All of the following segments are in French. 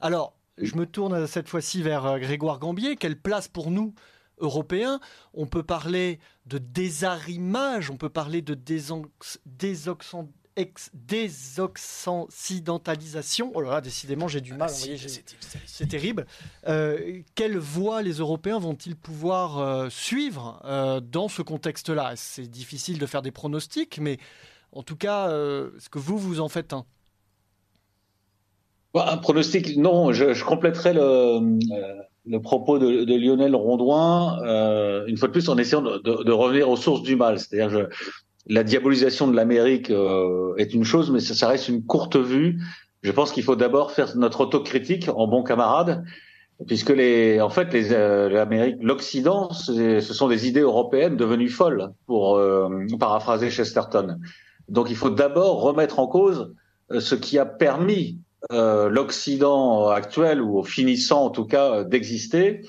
Alors, je me tourne cette fois-ci vers Grégoire Gambier. Quelle place pour nous Européens? On peut parler de désarrimage, on peut parler de désoxydation désoxydentalisation. Oh là là, décidément, j'ai du mal. c'est terrible. Euh, quelle voie les Européens vont-ils pouvoir euh, suivre euh, dans ce contexte-là? C'est difficile de faire des pronostics, mais en tout cas, est-ce que vous, vous en faites un bah, Un pronostic, non. Je, je compléterai le, le propos de, de Lionel Rondouin, une fois de plus, en essayant de, de, de revenir aux sources du mal. C'est-à-dire, la diabolisation de l'Amérique euh, est une chose, mais ça, ça, reste une courte vue. Je pense qu'il faut d'abord faire notre autocritique en bon camarade, puisque les, en fait, les, euh, l'Amérique, l'Occident, ce sont des idées européennes devenues folles, pour euh, paraphraser Chesterton. Donc, il faut d'abord remettre en cause ce qui a permis l'Occident actuel ou finissant en tout cas d'exister.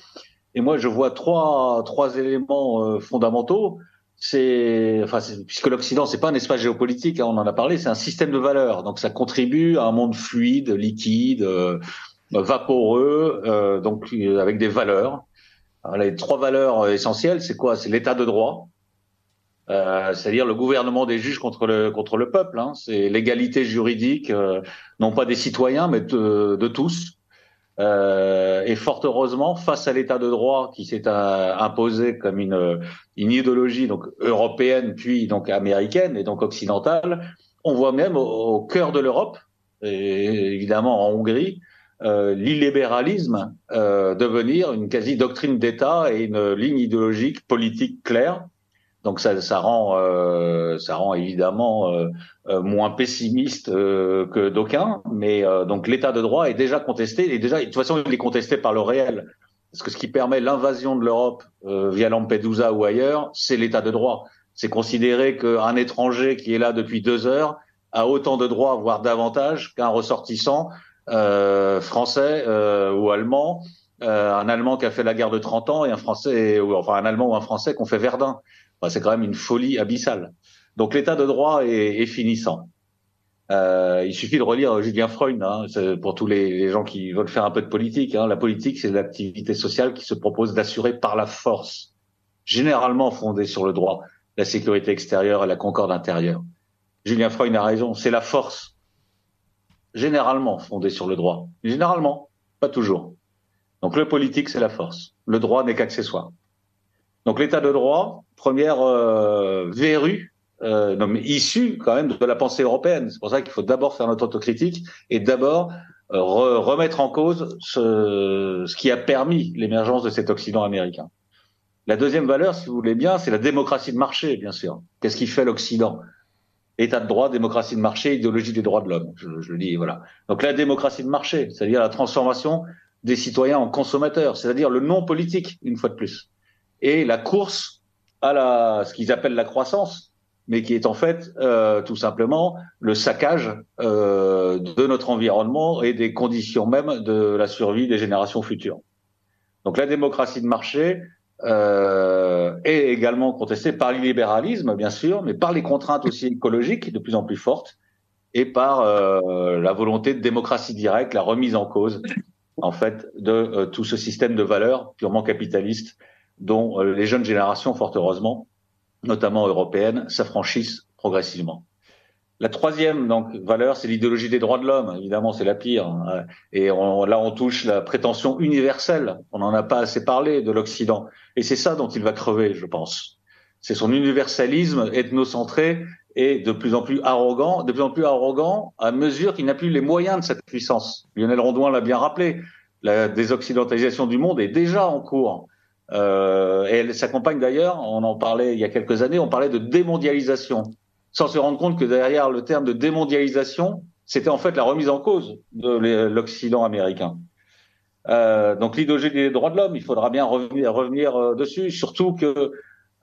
Et moi, je vois trois trois éléments fondamentaux c'est, enfin, puisque l'Occident c'est pas un espace géopolitique, hein, on en a parlé, c'est un système de valeurs. Donc ça contribue à un monde fluide, liquide, euh, vaporeux, euh, donc euh, avec des valeurs. Alors, les trois valeurs essentielles, c'est quoi? C'est l'état de droit, c'est-à-dire le gouvernement des juges contre le contre le peuple. Hein. C'est l'égalité juridique, non pas des citoyens, mais de, de tous. Euh, et fort heureusement, face à l'état de droit qui s'est euh, imposé comme une, une idéologie donc européenne puis donc américaine et donc occidentale, on voit même au, cœur de l'Europe, et évidemment en Hongrie, euh, l'illibéralisme euh, devenir une quasi doctrine d'État et une ligne idéologique politique claire donc ça, ça rend, euh, ça rend évidemment euh, euh moins pessimiste euh, que d'aucuns, mais euh, donc l'état de droit est déjà contesté et déjà de toute façon il est contesté par le réel, parce que ce qui permet l'invasion de l'Europe via Lampedusa ou ailleurs, c'est l'état de droit. C'est considérer qu'un étranger qui est là depuis deux heures a autant de droits, voire davantage, qu'un ressortissant français ou allemand. un Allemand qui a fait la guerre de 30 ans et un Français, ou enfin un Allemand ou un Français qui ont fait Verdun c'est quand même une folie abyssale. Donc l'état de droit est, finissant. Euh, il suffit de relire Julien Freud hein, pour tous les, gens qui veulent faire un peu de politique. Hein. La politique, c'est l'activité sociale qui se propose d'assurer par la force, généralement fondée sur le droit, la sécurité extérieure et la concorde intérieure. Julien Freud a raison, c'est la force, généralement fondée sur le droit. Généralement, pas toujours. Donc le politique, c'est la force. Le droit n'est qu'accessoire. Donc l'état de droit, première euh, verrue euh, non, mais issue quand même de la pensée européenne. C'est pour ça qu'il faut d'abord faire notre autocritique et d'abord euh, remettre en cause ce, ce qui a permis l'émergence de cet Occident américain. La deuxième valeur, si vous voulez bien, c'est la démocratie de marché, bien sûr. Qu'est-ce qui fait l'Occident? État de droit, démocratie de marché, idéologie des droits de l'homme. Je, je, le dis, voilà. Donc la démocratie de marché, c'est-à-dire la transformation des citoyens en consommateurs, c'est-à-dire le non politique, une fois de plus et la course à la, ce qu'ils appellent la croissance, mais qui est en fait euh, tout simplement le saccage euh, de notre environnement et des conditions même de la survie des générations futures. Donc la démocratie de marché euh, est également contestée par l'illibéralisme, bien sûr, mais par les contraintes aussi écologiques de plus en plus fortes et par euh, la volonté de démocratie directe, la remise en cause en fait de euh, tout ce système de valeurs purement capitaliste dont euh, les jeunes générations, fort heureusement, notamment européennes, s'affranchissent progressivement. La troisième donc valeur, c'est l'idéologie des droits de l'homme. Évidemment, c'est la pire. Hein. Et là, on touche la prétention universelle. On n'en a pas assez parlé de l'Occident. Et c'est ça dont il va crever, je pense. C'est son universalisme ethnocentré et de plus en plus arrogant, de plus en plus arrogant à mesure qu'il n'a plus les moyens de cette puissance. Lionel Rondouin l'a bien rappelé. La désoccidentalisation du monde est déjà en cours. Euh, et elle s'accompagne d'ailleurs, on en parlait il y a quelques années, on parlait de démondialisation, sans se rendre compte que derrière le terme de démondialisation, c'était en fait la remise en cause de l'Occident américain. Euh, donc l'idéologie des droits de l'homme, il faudra bien revenir, euh, dessus, surtout que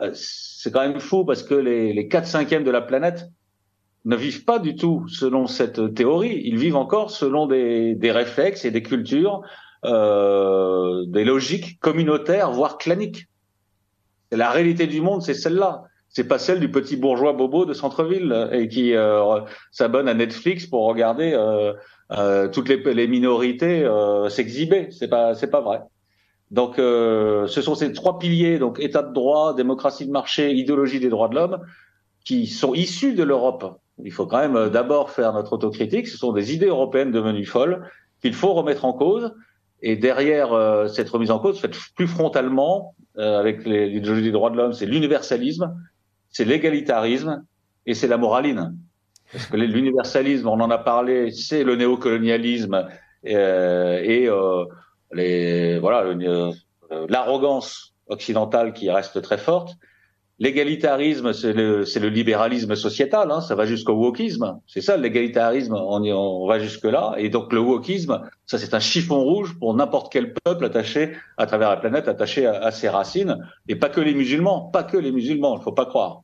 euh, c'est quand même fou parce que les, les 4 cinquièmes de la planète ne vivent pas du tout selon cette théorie, ils vivent encore selon des réflexes et des cultures euh, des logiques communautaires, voire claniques. La réalité du monde, c'est celle-là. C'est pas celle du petit bourgeois bobo de centre-ville et qui euh, s'abonne à Netflix pour regarder euh, toutes les, les minorités s'exhiber. C'est pas, c'est pas vrai. Donc, ce sont ces trois piliers, donc État de droit, démocratie de marché, idéologie des droits de l'homme, qui sont issus de l'Europe. Il faut quand même d'abord faire notre autocritique. Ce sont des idées européennes devenues folles qu'il faut remettre en cause. Et derrière cette remise en cause, faite plus frontalement, avec l'idéologie des droits de l'homme, c'est l'universalisme, c'est l'égalitarisme et c'est la moraline. Parce que l'universalisme, on en a parlé, c'est le néocolonialisme euh, et euh, les voilà euh, l'arrogance occidentale qui reste très forte. L'égalitarisme, c'est le, le, libéralisme sociétal, hein, ça va jusqu'au wokisme. C'est ça, l'égalitarisme, on, on, va jusque-là. Et donc le wokisme, ça c'est un chiffon rouge pour n'importe quel peuple attaché à travers la planète, attaché à, à, ses racines. Et pas que les musulmans, pas que les musulmans, il faut pas croire.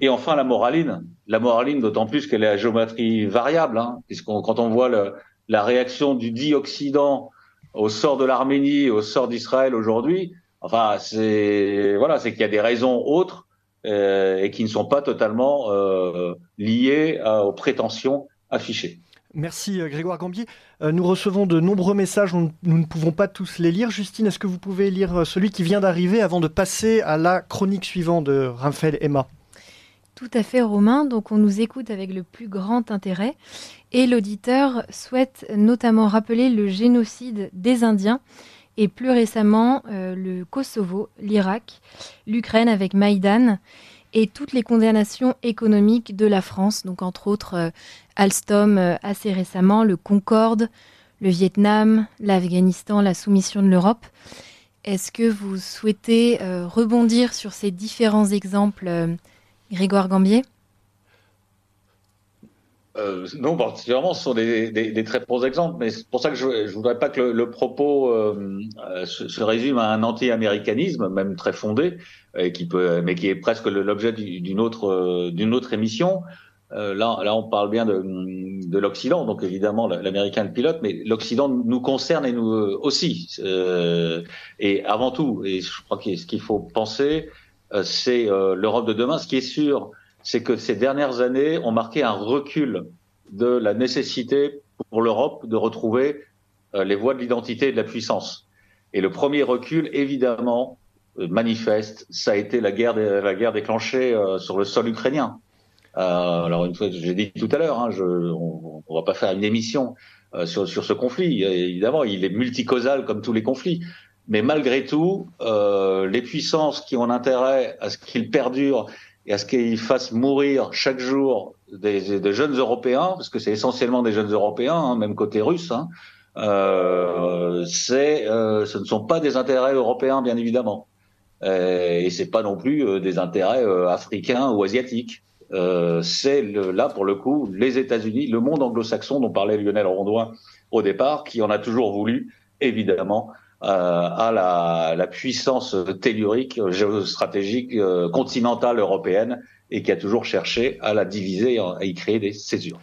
Et enfin la moraline, la moraline d'autant plus qu'elle est à géométrie variable, hein, puisqu'on quand on voit le, la réaction du dit Occident au sort de l'Arménie, au sort d'Israël aujourd'hui, Enfin, c'est voilà, c'est qu'il y a des raisons autres euh, et qui ne sont pas totalement euh, liées aux prétentions affichées. Merci euh, Grégoire Gambier. nous recevons de nombreux messages, nous, nous, ne pouvons pas tous les lire. Justine, est-ce que vous pouvez lire celui qui vient d'arriver avant de passer à la chronique suivante de Raphaël Emma? Tout à fait Romain, donc on nous écoute avec le plus grand intérêt et l'auditeur souhaite notamment rappeler le génocide des Indiens et plus récemment euh, le Kosovo, l'Irak, l'Ukraine avec Maïdan et toutes les condamnations économiques de la France, donc entre autres euh, Alstom euh, assez récemment, le Concorde, le Vietnam, l'Afghanistan, la soumission de l'Europe. Est-ce que vous souhaitez rebondir sur ces différents exemples, Grégoire Gambier? Euh, non, particulièrement, ce sont des, des, des, très bons exemples, mais c'est pour ça que je ne voudrais pas que le, le propos euh, euh, se, se, résume à un anti-américanisme, même très fondé, et qui peut, mais qui est presque l'objet d'une autre, d'une autre émission. là, là, on parle bien de, de l'Occident, donc évidemment l'Américain le pilote, mais l'Occident nous concerne et nous aussi. et avant tout, et je crois que ce qu'il faut penser, c'est l'Europe de demain. Ce qui est sûr, c'est que ces dernières années ont marqué un recul de la nécessité pour l'Europe de retrouver euh, les voies de l'identité et de la puissance. Et le premier recul, évidemment, euh, manifeste, ça a été la guerre, la guerre déclenchée euh, sur le sol ukrainien. alors une fois, j'ai dit tout à l'heure, hein, on, on va pas faire une émission sur, sur ce conflit. Évidemment, il est multicausal comme tous les conflits. Mais malgré tout, les puissances qui ont intérêt à ce qu'il perdure et à ce qu'ils fassent mourir chaque jour des, jeunes Européens, parce que c'est essentiellement des jeunes Européens, hein, même côté russe, hein, euh, euh, ce ne sont pas des intérêts européens, bien évidemment. Euh, et c'est pas non plus des intérêts africains ou asiatiques. c'est là, pour le coup, les États-Unis, le monde anglo-saxon dont parlait Lionel Rondoin au départ, qui en a toujours voulu, évidemment, à la, la, puissance tellurique, géostratégique, euh, continentale européenne et qui a toujours cherché à la diviser et à y créer des césures.